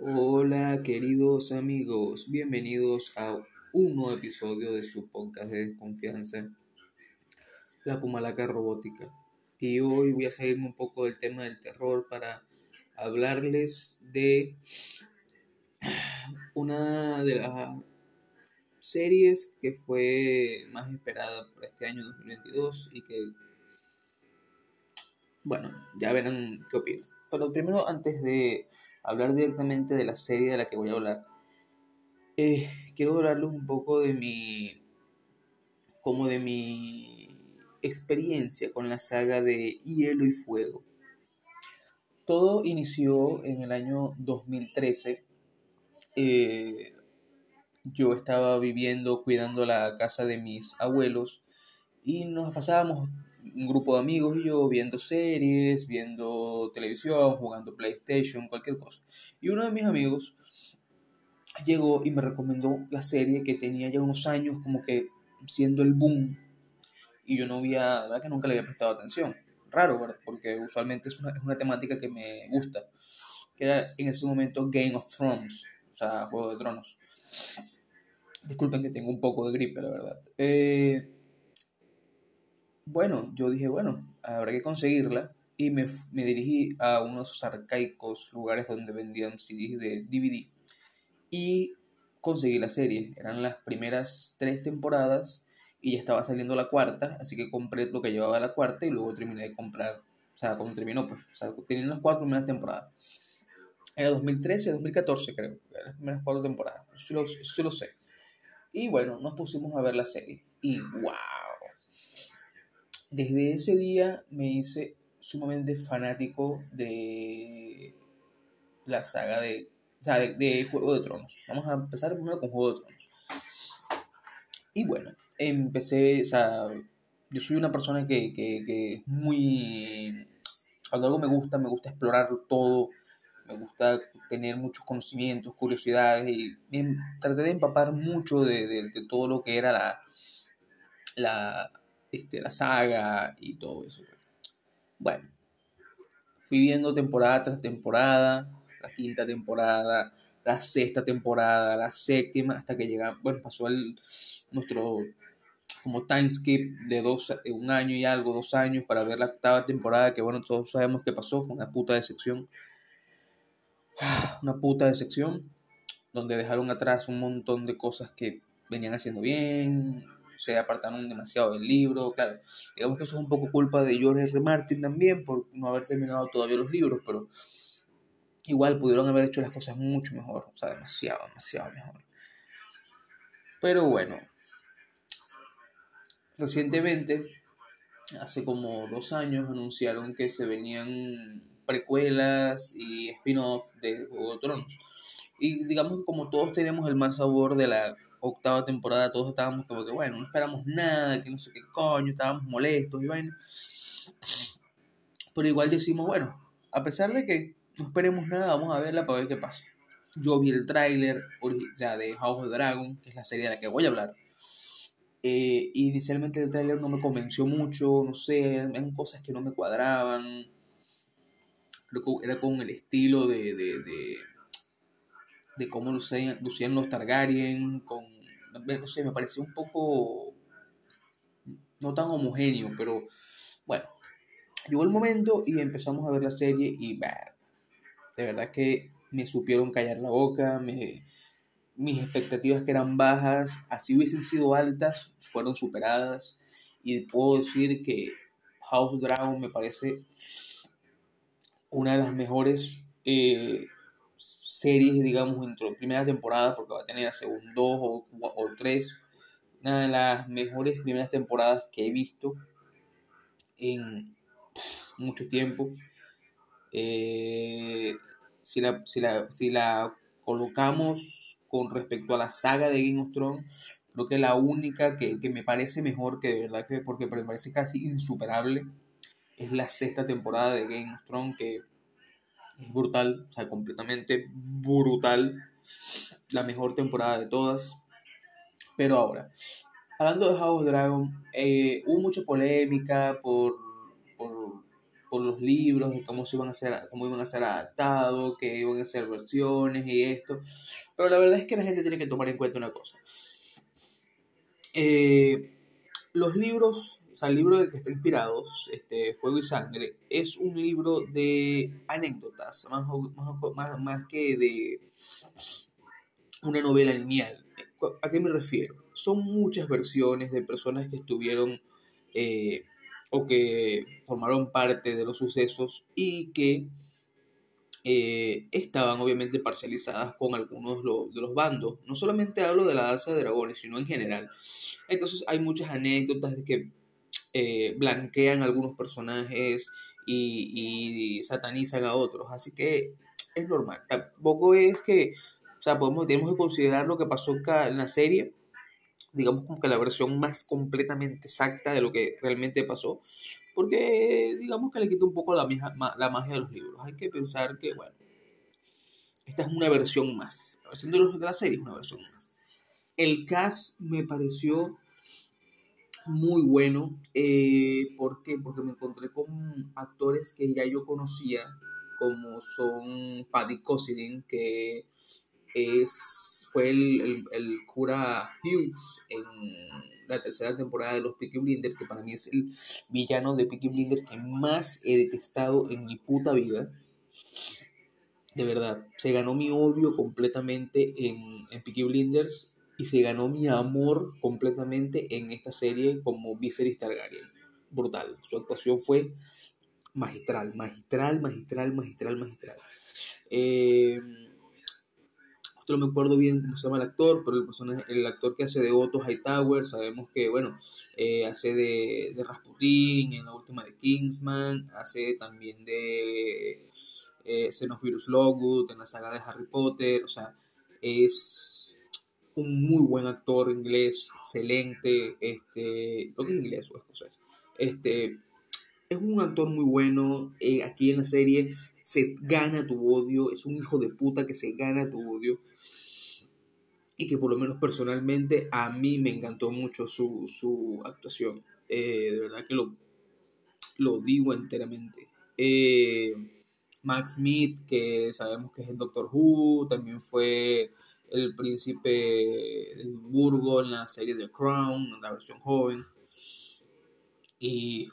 Hola queridos amigos, bienvenidos a un nuevo episodio de su podcast de desconfianza, La Pumalaca Robótica. Y hoy voy a salirme un poco del tema del terror para hablarles de una de las series que fue más esperada por este año 2022 y que, bueno, ya verán qué opino. Pero primero, antes de hablar directamente de la serie de la que voy a hablar, eh, quiero hablarles un poco de mi, como de mi experiencia con la saga de Hielo y Fuego. Todo inició en el año 2013. Eh, yo estaba viviendo, cuidando la casa de mis abuelos y nos pasábamos un grupo de amigos y yo viendo series, viendo televisión, jugando PlayStation, cualquier cosa. Y uno de mis amigos llegó y me recomendó la serie que tenía ya unos años como que siendo el boom y yo no había, la verdad que nunca le había prestado atención. Raro, ¿verdad? Porque usualmente es una, es una temática que me gusta, que era en ese momento Game of Thrones, o sea, Juego de Tronos. Disculpen que tengo un poco de gripe, la verdad. Eh, bueno, yo dije, bueno, habrá que conseguirla. Y me, me dirigí a unos arcaicos lugares donde vendían CDs de DVD. Y conseguí la serie. Eran las primeras tres temporadas y ya estaba saliendo la cuarta. Así que compré lo que llevaba la cuarta y luego terminé de comprar. O sea, cuando terminó, pues. O sea, tenía las cuatro primeras temporadas. Era 2013, 2014, creo. Eran las primeras cuatro temporadas. Eso lo, eso lo sé. Y bueno, nos pusimos a ver la serie. Y wow desde ese día me hice sumamente fanático de la saga de, o sea, de, Juego de Tronos. Vamos a empezar primero con Juego de Tronos. Y bueno, empecé, o sea, yo soy una persona que, que, que muy... Cuando algo me gusta, me gusta explorar todo, me gusta tener muchos conocimientos, curiosidades y traté de empapar mucho de, de, de todo lo que era la, la, este, la saga y todo eso. Bueno, fui viendo temporada tras temporada, la quinta temporada, la sexta temporada, la séptima, hasta que llegamos, bueno, pasó el, nuestro como time skip de, dos, de un año y algo, dos años, para ver la octava temporada, que bueno, todos sabemos qué pasó, fue una puta decepción. Una puta decepción, donde dejaron atrás un montón de cosas que venían haciendo bien, se apartaron demasiado del libro, claro, digamos que eso es un poco culpa de George R. Martin también por no haber terminado todavía los libros, pero igual pudieron haber hecho las cosas mucho mejor, o sea, demasiado, demasiado mejor. Pero bueno, recientemente, hace como dos años, anunciaron que se venían precuelas y spin-off de Juego de Tronos. Y digamos que como todos tenemos el mal sabor de la octava temporada todos estábamos como que, bueno, no esperamos nada, que no sé qué coño, estábamos molestos y bueno. Pero igual decimos, bueno, a pesar de que no esperemos nada, vamos a verla para ver qué pasa. Yo vi el tráiler sea, de House of Dragon, que es la serie de la que voy a hablar. Eh, inicialmente el tráiler no me convenció mucho, no sé, eran cosas que no me cuadraban. Creo que era con el estilo de, de, de de cómo lucían, lucían los Targaryen, con, no sé, me pareció un poco, no tan homogéneo, pero bueno, llegó el momento y empezamos a ver la serie y de verdad que me supieron callar la boca, me, mis expectativas que eran bajas, así hubiesen sido altas, fueron superadas. Y puedo decir que House Dragon me parece una de las mejores eh, series, digamos, de primera temporada, porque va a tener según dos o, o tres, una de las mejores primeras temporadas que he visto en mucho tiempo. Eh, si, la, si, la, si la colocamos con respecto a la saga de Game of Thrones, creo que la única que, que me parece mejor, que de verdad que porque me parece casi insuperable, es la sexta temporada de Game of Thrones, que brutal, o sea, completamente brutal. La mejor temporada de todas. Pero ahora, hablando de House Dragon, eh, hubo mucha polémica por, por por los libros, de cómo, se iban a ser, cómo iban a ser adaptados, que iban a ser versiones y esto. Pero la verdad es que la gente tiene que tomar en cuenta una cosa. Eh, los libros, o sea, el libro del que está inspirado, este, Fuego y Sangre, es un libro de anécdotas, más, más, más que de una novela lineal. ¿A qué me refiero? Son muchas versiones de personas que estuvieron eh, o que formaron parte de los sucesos y que eh, estaban obviamente parcializadas con algunos de los bandos. No solamente hablo de la danza de dragones, sino en general. Entonces hay muchas anécdotas de que eh, blanquean algunos personajes y, satanizan a otros. Así que es normal. Tampoco es que, o sea, podemos, tenemos que considerar lo que pasó en la serie digamos como que la versión más completamente exacta de lo que realmente pasó, porque digamos que le quita un poco la, la magia de los libros. Hay que pensar que, bueno, esta es una versión más. La versión de, los, de la serie es una versión más. El cast me pareció muy bueno. Eh, ¿Por qué? Porque me encontré con actores que ya yo conocía, como son Paddy Cosidin, que es, fue el, el, cura Hughes en la tercera temporada de los Peaky Blinders, que para mí es el villano de Peaky Blinders que más he detestado en mi puta vida. De verdad, se ganó mi odio completamente en, en Peaky Blinders y se ganó mi amor completamente en esta serie como Viserys Targaryen. Brutal. Su actuación fue magistral, magistral, magistral, magistral, magistral. Eh, no me acuerdo bien cómo se llama el actor, pero el, personaje, el actor que hace de Otto Hightower, sabemos que, bueno, eh, hace de, de, Rasputin en la última de Kingsman, hace también de eh, Xenophilus Logut en la saga de Harry Potter, o sea, es un muy buen actor inglés, excelente, este, creo que es inglés o este, es un actor muy bueno, eh, aquí en la serie se gana tu odio, es un hijo de puta que se gana tu odio y que por lo menos personalmente a mí me encantó mucho su, actuación. Eh, de verdad que lo, lo digo enteramente. Eh, Max Smith, que sabemos que es el Doctor Who, también fue el príncipe de Edimburgo en la serie The Crown, en la versión joven. Y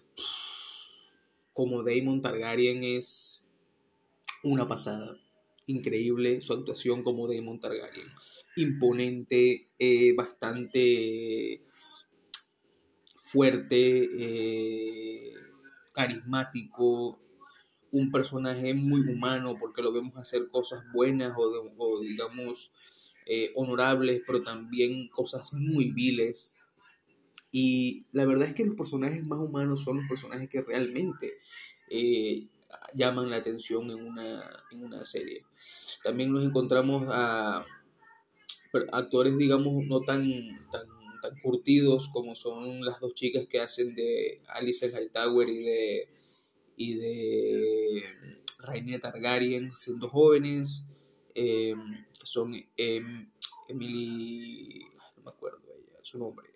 como Damon Targaryen es una pasada. Increíble su actuación como Damon Targaryen. Imponente, eh, bastante fuerte, eh, carismático, un personaje muy humano porque lo vemos hacer cosas buenas o, digamos eh, honorables, pero también cosas muy viles. Y la verdad es que los personajes más humanos son los personajes que realmente llaman la atención en una, serie. También nos encontramos a actores, digamos, no tan, tan, tan curtidos como son las dos chicas que hacen de Alice Hightower y de, y de Rainier Targaryen siendo jóvenes. Em, son em, Emily, no me acuerdo ella, su nombre,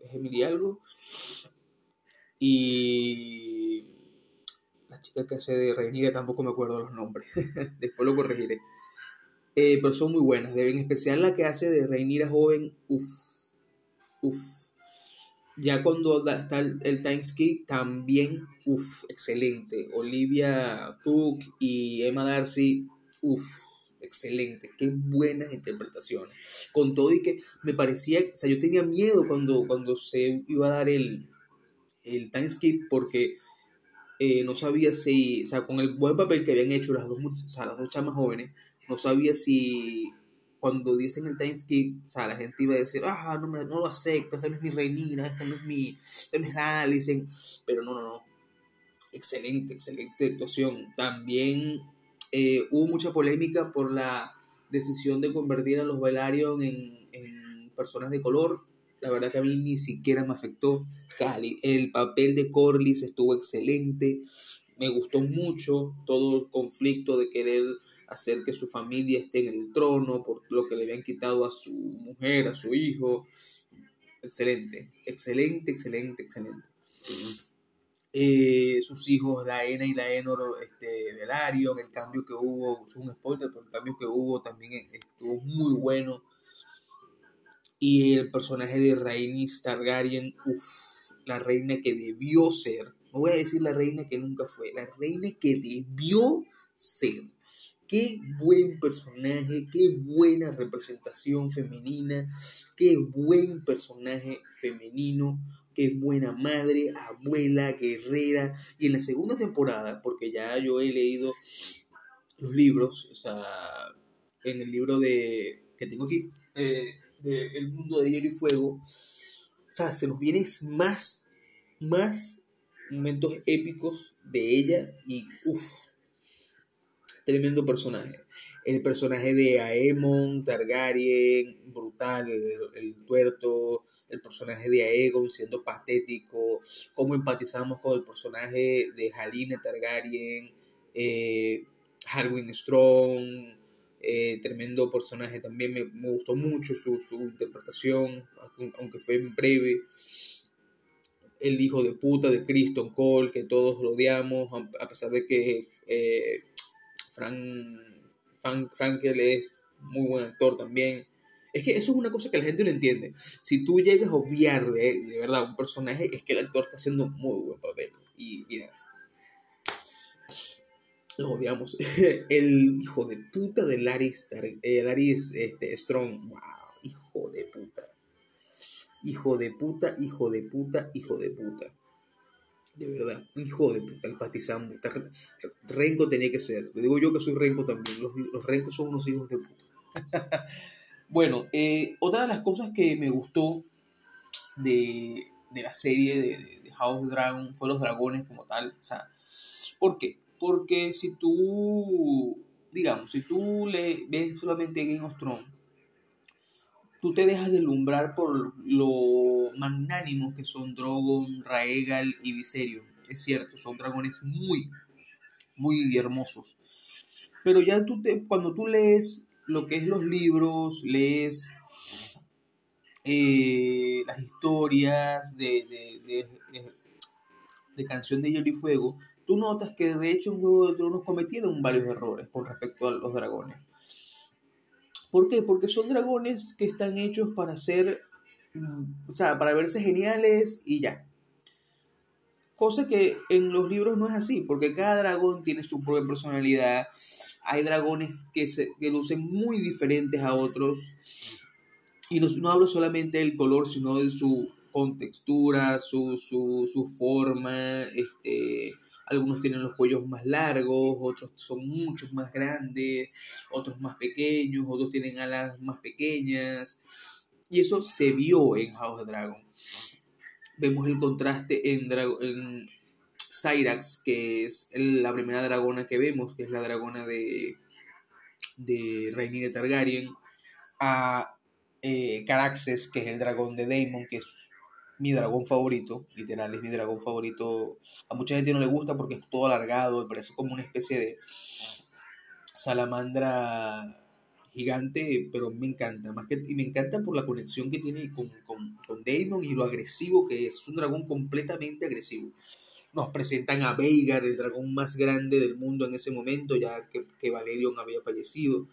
es Emily algo. Y la chica que hace de Rhaenyra tampoco me acuerdo los nombres, después lo corregiré. Eh, pero son muy buenas, en especial la que hace de Rhaenyra joven, uff, uff. Ya cuando está el, el Times también, uff, excelente. Olivia Cook y Emma Darcy, uff, excelente. Qué buenas interpretaciones. Con todo y que me parecía, o sea, yo tenía miedo cuando, cuando se iba a dar el, el time porque eh, no sabía si, o sea, con el buen papel que habían hecho las dos, o sea, las dos chamas jóvenes, no sabía si cuando dicen el time skip, o sea, la gente iba a decir, ah, no, me, no lo acepto, esta no es mi reinina, esta no es mi, esta no es la dicen, pero no, no, no, excelente, excelente actuación. También eh, hubo mucha polémica por la decisión de convertir a los Velaryon en, en personas de color, la verdad que a mí ni siquiera me afectó. Cali, el papel de Corlys estuvo excelente. Me gustó mucho todo el conflicto de querer hacer que su familia esté en el trono por lo que le habían quitado a su mujer, a su hijo. Excelente, excelente, excelente, excelente. Eh, sus hijos, la Ena y la Enor este, Velaryon, el cambio que hubo, es un spoiler, pero el cambio que hubo también estuvo muy bueno. Y el personaje de Rhaenys Targaryen, uff, la reina que debió ser, no voy a decir la reina que nunca fue, la reina que debió ser. Qué buen personaje, qué buena representación femenina, qué buen personaje femenino, qué buena madre, abuela, guerrera. Y en la segunda temporada, porque ya yo he leído los libros, o sea, en el libro de que tengo aquí, eh, El mundo de hielo y fuego, o sea, se nos vienen más, más momentos épicos de ella y uff, tremendo personaje. El personaje de Aemon, Targaryen, brutal, el, tuerto, el personaje de Aegon siendo patético, cómo empatizamos con el personaje de Haline Targaryen, eh, Harwin Strong, eh, tremendo personaje también, me, gustó mucho su, su, interpretación, aunque fue breve. El hijo de puta de Kristen Cole, que todos lo odiamos, a pesar de que eh, Frank, Frank Frankel es muy buen actor también. Es que eso es una cosa que la gente no entiende. Si tú llegas a odiar de, de verdad un personaje, es que el actor está haciendo muy buen papel. Y mira, lo odiamos. el hijo de puta de Laris, eh, Laris este, Strong. Wow, hijo de puta. Hijo de puta, hijo de puta, hijo de puta. De verdad, hijo de puta, el patizambo. Renko tenía que ser. Le digo yo que soy Renko también. Los, los Rencos son unos hijos de puta. bueno, eh, otra de las cosas que me gustó de, de la serie de, House of Dragon fue los dragones como tal. O sea, ¿por qué? Porque si tú, digamos, si tú le ves solamente Game of Thrones, tú te dejas deslumbrar por lo magnánimos que son Drogon, Raegal y Viserion. Es cierto, son dragones muy, muy hermosos. Pero ya tú te, cuando tú lees lo que es los libros, lees eh, las historias de, de, de, de, Canción de Hielo y Fuego, tú notas que de hecho en Juego de Tronos cometieron varios errores con respecto a los dragones. ¿Por qué? Porque son dragones que están hechos para ser, mm, o sea, para verse geniales y ya. Cosa que en los libros no es así, porque cada dragón tiene su propia personalidad. Hay dragones que, se, que lucen muy diferentes a otros. Y no, no hablo solamente del color, sino de su contextura, su, su, su forma, este, algunos tienen los cuellos más largos, otros son muchos más grandes, otros más pequeños, otros tienen alas más pequeñas. Y eso se vio en House of Dragon. Vemos el contraste en, en Cyrax, que es la primera dragona que vemos, que es la dragona de, de Rhaenyra Targaryen, a eh, Caraxes, que es el dragón de Daemon, que es mi dragón favorito, literal, es mi dragón favorito. A mucha gente no le gusta porque es todo alargado, parece como una especie de salamandra gigante, pero me encanta, más que, y me encanta por la conexión que tiene con, con, con y lo agresivo que es, es un dragón completamente agresivo. Nos presentan a Veigar, el dragón más grande del mundo en ese momento, ya que, que Valerion había fallecido.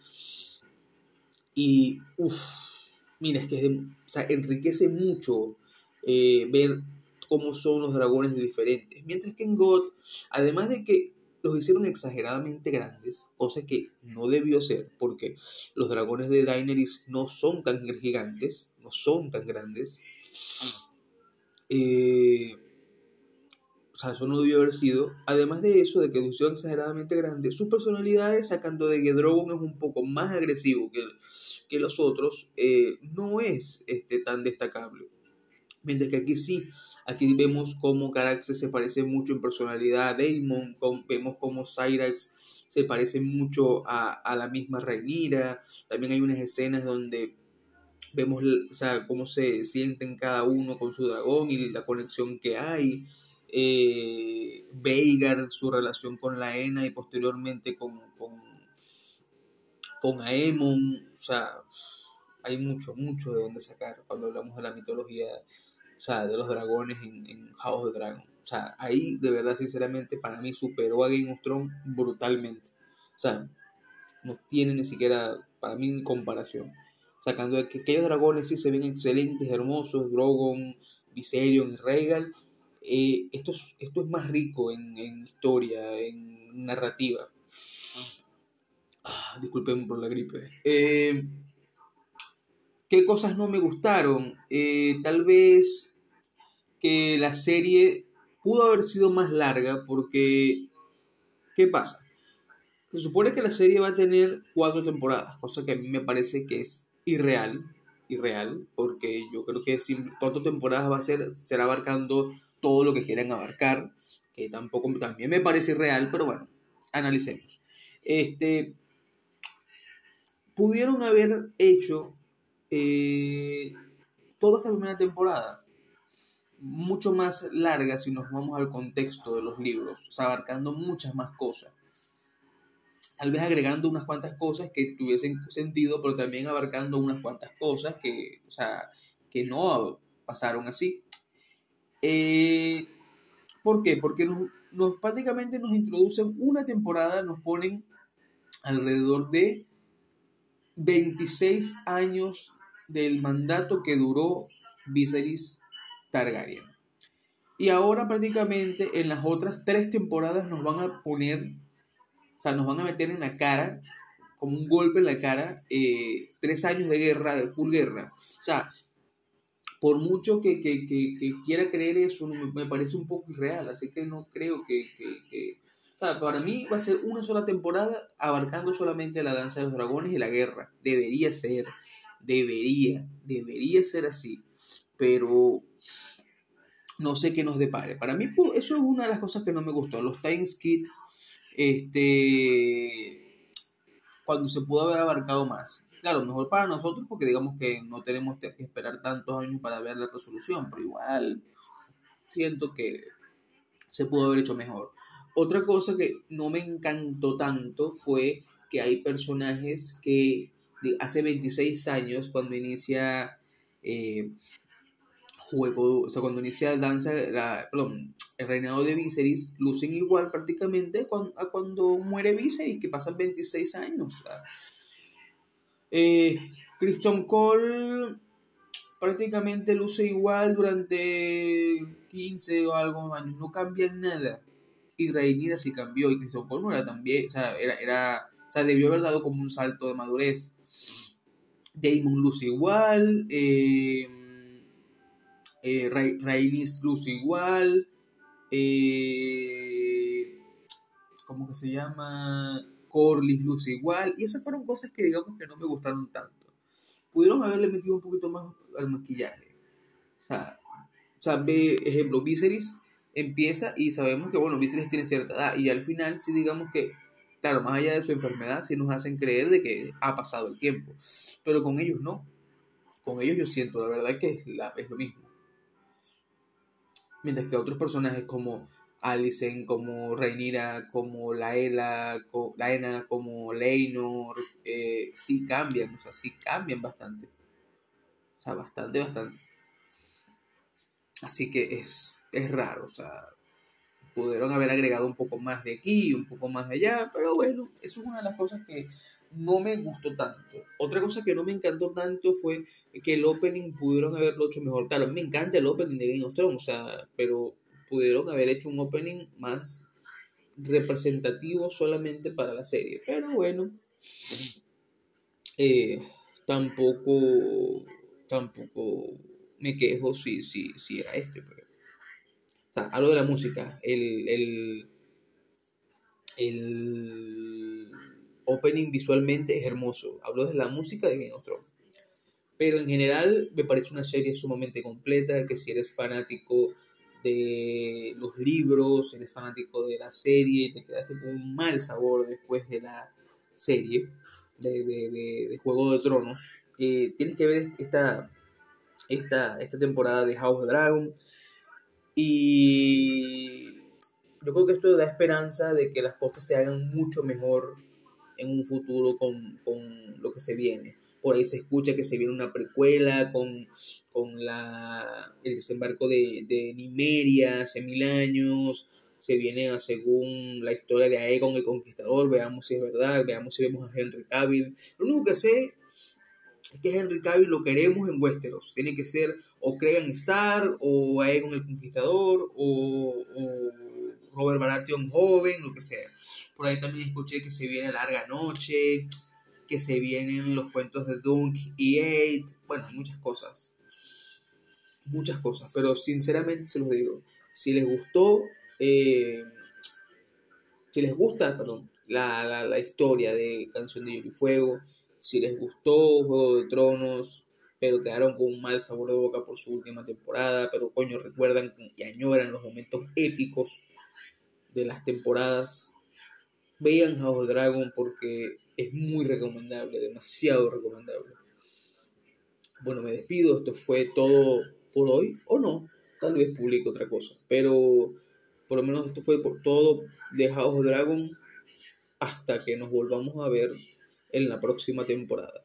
Y, uff, mira, es que sea, enriquece mucho eh, ver cómo son los dragones diferentes. Mientras que en God, además de que los hicieron exageradamente grandes, cosa que no debió ser, porque los dragones de Daenerys no son tan gigantes, no son tan grandes. Eh, o sea, eso no debió haber sido. Además de eso, de que los hicieron exageradamente grandes, sus personalidades, sacando de que Drogon es un poco más agresivo que, que los otros, eh, no es este, tan destacable. Mientras que aquí sí, aquí vemos cómo Caraxes se parece mucho en personalidad a Daemon, vemos cómo Cyrax se parece mucho a, la misma Rhaenyra, también hay unas escenas donde vemos o cómo se sienten cada uno con su dragón y la conexión que hay. Eh, Veigar, su relación con la Ena y posteriormente con, con, con Aemon, o sea, hay mucho, mucho de dónde sacar cuando hablamos de la mitología o sea, de los dragones en, House of Dragon. O sea, ahí de verdad, sinceramente, para mí superó a Game of Thrones brutalmente. O sea, no tiene ni siquiera, para mí, comparación. Sacando de que aquellos dragones sí se ven excelentes, hermosos, Drogon, Viserion y Rhaegal. Eh, esto, es, esto es más rico en, historia, en narrativa. Ah, disculpen por la gripe. Eh, ¿Qué cosas no me gustaron? Eh, tal vez que la serie pudo haber sido más larga porque, ¿qué pasa? Se supone que la serie va a tener cuatro temporadas, cosa que a mí me parece que es irreal, irreal, porque yo creo que cuatro temporadas va a ser, será abarcando todo lo que quieran abarcar, que tampoco también me parece irreal, pero bueno, analicemos. Este, pudieron haber hecho eh, toda esta primera temporada mucho más larga si nos vamos al contexto de los libros, abarcando muchas más cosas. Tal vez agregando unas cuantas cosas que tuviesen sentido, pero también abarcando unas cuantas cosas que, o sea, que no pasaron así. Eh, ¿Por qué? Porque nos, nos, prácticamente nos introducen una temporada, nos ponen alrededor de 26 años del mandato que duró Viserys Targaryen. Y ahora prácticamente en las otras tres temporadas nos van a poner, o sea, nos van a meter en la cara, como un golpe en la cara, eh, tres años de guerra, de full guerra. O sea, por mucho que, quiera creer eso, me, parece un poco irreal, así que no creo que, O sea, para mí va a ser una sola temporada abarcando solamente la danza de los dragones y la guerra. Debería ser, debería, debería ser así. Pero no sé qué nos depare. Para mí eso es una de las cosas que no me gustó. Los Time Skid, este, cuando se pudo haber abarcado más. Claro, mejor para nosotros porque digamos que no tenemos que esperar tantos años para ver la resolución, pero igual siento que se pudo haber hecho mejor. Otra cosa que no me encantó tanto fue que hay personajes que hace 26 años, cuando inicia eh, juego, o sea, cuando inicia danza, perdón, el reinado de Viserys, lucen igual prácticamente a cuando muere Viserys, que pasan 26 años. Eh, Christian Cole prácticamente luce igual durante 15 o algo años, no cambia nada. Y Rhaenyra sí cambió, y Christian Cole no era también, o sea, era, o sea, debió haber dado como un salto de madurez. Damon luce igual, eh, eh, Rainis luce igual, eh, ¿cómo que se llama? Corlys luce igual, y esas fueron cosas que digamos que no me gustaron tanto. Pudieron haberle metido un poquito más al maquillaje. O sea, o sea ve, ejemplo, Viserys empieza y sabemos que, bueno, Viserys tiene cierta edad, y al final sí digamos que, claro, más allá de su enfermedad, sí nos hacen creer de que ha pasado el tiempo, pero con ellos no. Con ellos yo siento, la verdad que es, lo mismo mientras que otros personajes como Alicent, como Rhaenyra, como Laela, Laena, como Leinor, eh, sí cambian, o sea, sí cambian bastante. O sea, bastante, bastante. Así que es, es raro, o sea, pudieron haber agregado un poco más de aquí, un poco más de allá, pero bueno, eso es una de las cosas que no me gustó tanto. Otra cosa que no me encantó tanto fue que el opening pudieron haberlo hecho mejor. Claro, me encanta el opening de Game of Thrones, o sea, pero pudieron haber hecho un opening más representativo solamente para la serie. Pero bueno, eh, tampoco, tampoco me quejo si, si, si era este. Pero. Hablo de la música, el, el, el opening visualmente es hermoso. Hablo de la música de Game of Thrones. Pero en general me parece una serie sumamente completa, que si eres fanático de los libros, eres fanático de la serie, te quedaste con un mal sabor después de la serie de, de, Juego de Tronos, eh, tienes que ver esta, esta, esta temporada de House of Dragon. Y yo creo que esto da esperanza de que las cosas se hagan mucho mejor en un futuro con, con lo que se viene. por ahí se escucha que se viene una precuela con, con la, el desembarco de, de Nimeria hace mil años, se viene según la historia de Aegon el Conquistador, veamos si es verdad, veamos si vemos a Henry Cavill. Lo único que sé es que Henry Cavill lo queremos en Westeros, tiene que ser o Cregan Star, o Aegon el Conquistador, o, o Robert Baratheon joven, lo que sea. Por ahí también escuché que se viene Larga Noche, que se vienen los cuentos de Dunk y Eight, bueno, muchas cosas. Muchas cosas, pero sinceramente se los digo, si les gustó, eh, si les gusta, perdón, la, la, la, historia de Canción de Hielo y Fuego, si les gustó Juego de Tronos, pero quedaron con un mal sabor de boca por su última temporada, pero coño, recuerdan y añoran los momentos épicos de las temporadas, vean House of Dragon porque es muy recomendable, demasiado recomendable. Bueno, me despido, esto fue todo por hoy, o no, tal vez publique otra cosa, pero por lo menos esto fue por todo de House of Dragon hasta que nos volvamos a ver en la próxima temporada.